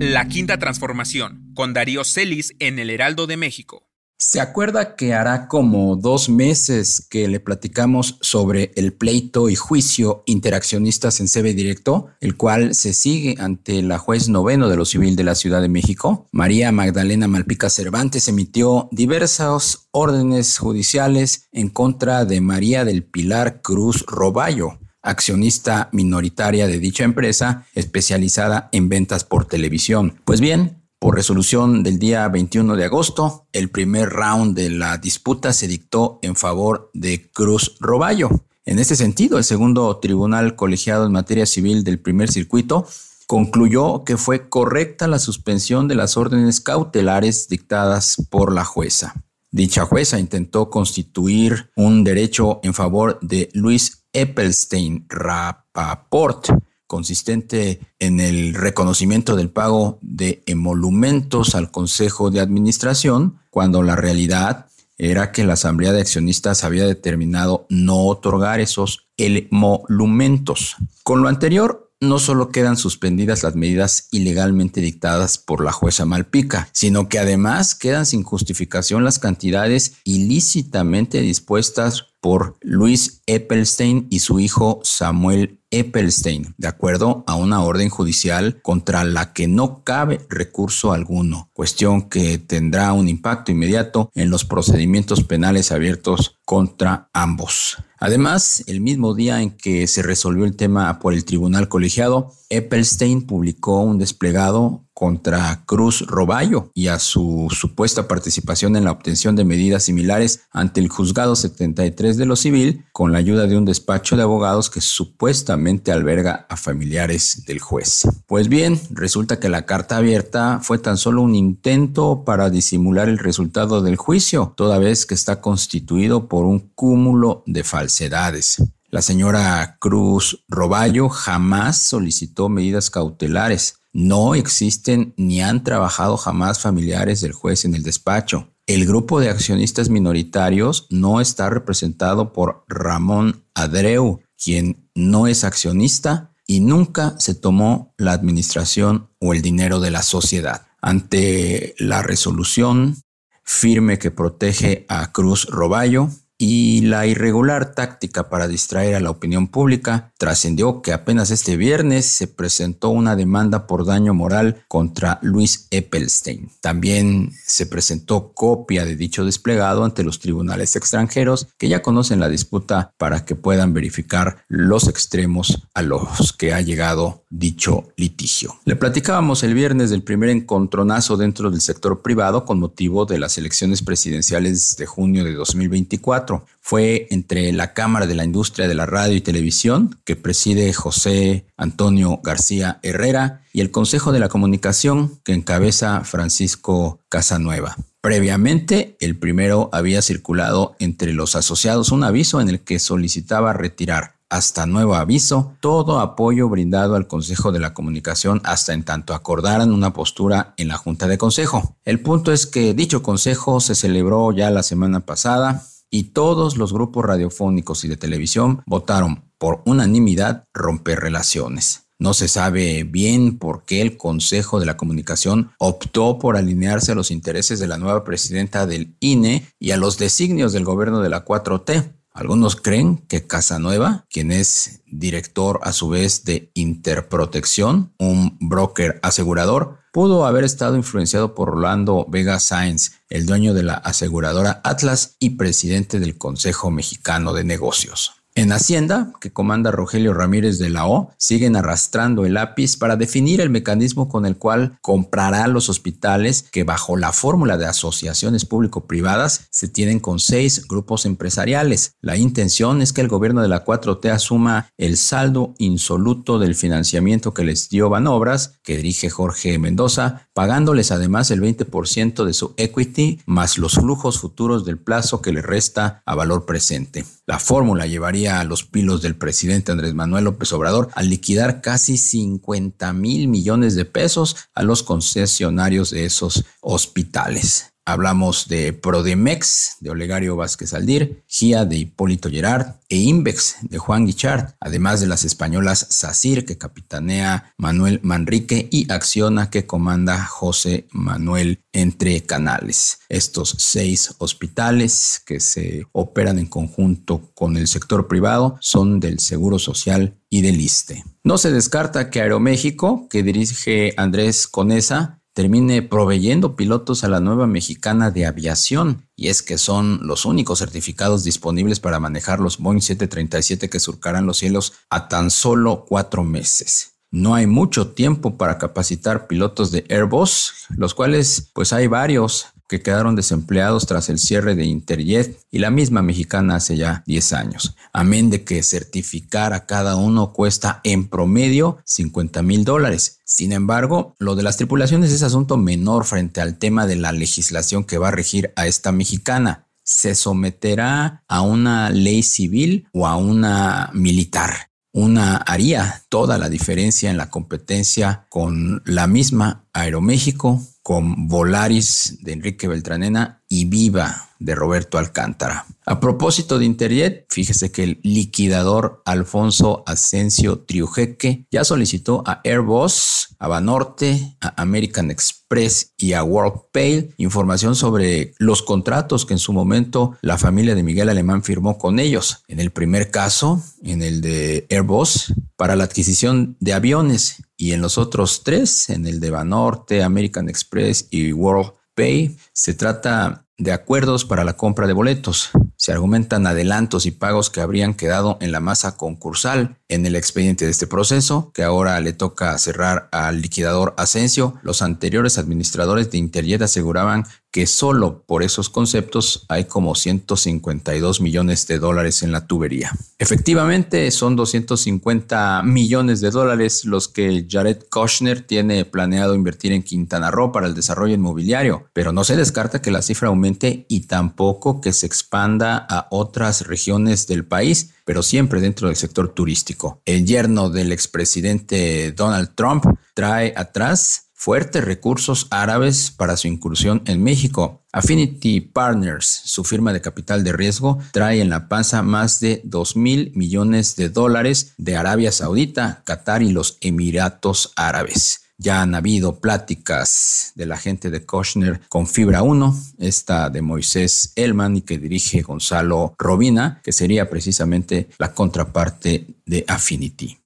La Quinta Transformación, con Darío Celis en el Heraldo de México. ¿Se acuerda que hará como dos meses que le platicamos sobre el pleito y juicio interaccionistas en CB Directo, el cual se sigue ante la juez noveno de lo civil de la Ciudad de México? María Magdalena Malpica Cervantes emitió diversas órdenes judiciales en contra de María del Pilar Cruz Roballo, accionista minoritaria de dicha empresa especializada en ventas por televisión. Pues bien, por resolución del día 21 de agosto, el primer round de la disputa se dictó en favor de Cruz Roballo. En este sentido, el segundo tribunal colegiado en materia civil del primer circuito concluyó que fue correcta la suspensión de las órdenes cautelares dictadas por la jueza. Dicha jueza intentó constituir un derecho en favor de Luis Eppelstein Rapaport, consistente en el reconocimiento del pago de emolumentos al Consejo de Administración, cuando la realidad era que la Asamblea de Accionistas había determinado no otorgar esos emolumentos. Con lo anterior, no solo quedan suspendidas las medidas ilegalmente dictadas por la jueza Malpica, sino que además quedan sin justificación las cantidades ilícitamente dispuestas por Luis Eppelstein y su hijo Samuel Eppelstein, de acuerdo a una orden judicial contra la que no cabe recurso alguno, cuestión que tendrá un impacto inmediato en los procedimientos penales abiertos contra ambos. Además, el mismo día en que se resolvió el tema por el tribunal colegiado, Eppelstein publicó un desplegado contra Cruz Roballo y a su supuesta participación en la obtención de medidas similares ante el juzgado 73 de lo civil con la ayuda de un despacho de abogados que supuestamente alberga a familiares del juez. Pues bien, resulta que la carta abierta fue tan solo un intento para disimular el resultado del juicio, toda vez que está constituido por un cúmulo de falsedades. La señora Cruz Roballo jamás solicitó medidas cautelares no existen ni han trabajado jamás familiares del juez en el despacho. El grupo de accionistas minoritarios no está representado por Ramón Adreu, quien no es accionista y nunca se tomó la administración o el dinero de la sociedad. Ante la resolución firme que protege a Cruz Roballo, y la irregular táctica para distraer a la opinión pública trascendió que apenas este viernes se presentó una demanda por daño moral contra Luis Eppelstein. También se presentó copia de dicho desplegado ante los tribunales extranjeros que ya conocen la disputa para que puedan verificar los extremos a los que ha llegado dicho litigio. Le platicábamos el viernes del primer encontronazo dentro del sector privado con motivo de las elecciones presidenciales de junio de 2024 fue entre la Cámara de la Industria de la Radio y Televisión, que preside José Antonio García Herrera, y el Consejo de la Comunicación, que encabeza Francisco Casanueva. Previamente, el primero había circulado entre los asociados un aviso en el que solicitaba retirar hasta nuevo aviso, todo apoyo brindado al Consejo de la Comunicación hasta en tanto acordaran una postura en la Junta de Consejo. El punto es que dicho consejo se celebró ya la semana pasada y todos los grupos radiofónicos y de televisión votaron por unanimidad romper relaciones. No se sabe bien por qué el Consejo de la Comunicación optó por alinearse a los intereses de la nueva presidenta del INE y a los designios del gobierno de la 4T. Algunos creen que Casanueva, quien es director a su vez de Interprotección, un broker asegurador, pudo haber estado influenciado por Rolando Vega Sáenz, el dueño de la aseguradora Atlas y presidente del Consejo Mexicano de Negocios. En Hacienda, que comanda Rogelio Ramírez de la O, siguen arrastrando el lápiz para definir el mecanismo con el cual comprará los hospitales que bajo la fórmula de asociaciones público-privadas se tienen con seis grupos empresariales. La intención es que el gobierno de la 4T asuma el saldo insoluto del financiamiento que les dio Banobras, que dirige Jorge Mendoza, pagándoles además el 20% de su equity más los flujos futuros del plazo que le resta a valor presente. La fórmula llevaría a los pilos del presidente Andrés Manuel López Obrador a liquidar casi 50 mil millones de pesos a los concesionarios de esos hospitales. Hablamos de Prodemex, de Olegario Vázquez Aldir, GIA de Hipólito Gerard e Invex de Juan Guichard, además de las españolas SACIR que capitanea Manuel Manrique y Acciona que comanda José Manuel entre canales. Estos seis hospitales que se operan en conjunto con el sector privado son del Seguro Social y del ISTE. No se descarta que Aeroméxico, que dirige Andrés Conesa, termine proveyendo pilotos a la nueva mexicana de aviación. Y es que son los únicos certificados disponibles para manejar los Boeing 737 que surcarán los cielos a tan solo cuatro meses. No hay mucho tiempo para capacitar pilotos de Airbus, los cuales pues hay varios, que quedaron desempleados tras el cierre de Interjet y la misma mexicana hace ya 10 años. Amén de que certificar a cada uno cuesta en promedio 50 mil dólares. Sin embargo, lo de las tripulaciones es asunto menor frente al tema de la legislación que va a regir a esta mexicana. ¿Se someterá a una ley civil o a una militar? Una haría toda la diferencia en la competencia con la misma Aeroméxico, con Volaris de Enrique Beltranena y Viva de Roberto Alcántara. A propósito de Interjet, fíjese que el liquidador Alfonso Asensio Triujeque ya solicitó a Airbus, a Banorte, a American Express y a WorldPay información sobre los contratos que en su momento la familia de Miguel Alemán firmó con ellos. En el primer caso, en el de Airbus, para la adquisición de aviones y en los otros tres, en el de Banorte, American Express y World Pay, se trata de acuerdos para la compra de boletos. Se argumentan adelantos y pagos que habrían quedado en la masa concursal en el expediente de este proceso, que ahora le toca cerrar al liquidador Asensio. Los anteriores administradores de Interjet aseguraban que solo por esos conceptos hay como 152 millones de dólares en la tubería. Efectivamente, son 250 millones de dólares los que Jared Kushner tiene planeado invertir en Quintana Roo para el desarrollo inmobiliario, pero no se descarta que la cifra aumente y tampoco que se expanda a otras regiones del país, pero siempre dentro del sector turístico. El yerno del expresidente Donald Trump trae atrás fuertes recursos árabes para su incursión en México. Affinity Partners, su firma de capital de riesgo, trae en la panza más de 2 mil millones de dólares de Arabia Saudita, Qatar y los Emiratos Árabes. Ya han habido pláticas de la gente de Kochner con Fibra 1, esta de Moisés Elman y que dirige Gonzalo Robina, que sería precisamente la contraparte de Affinity.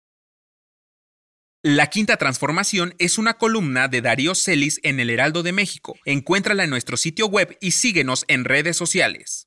La Quinta Transformación es una columna de Darío Celis en El Heraldo de México. Encuéntrala en nuestro sitio web y síguenos en redes sociales.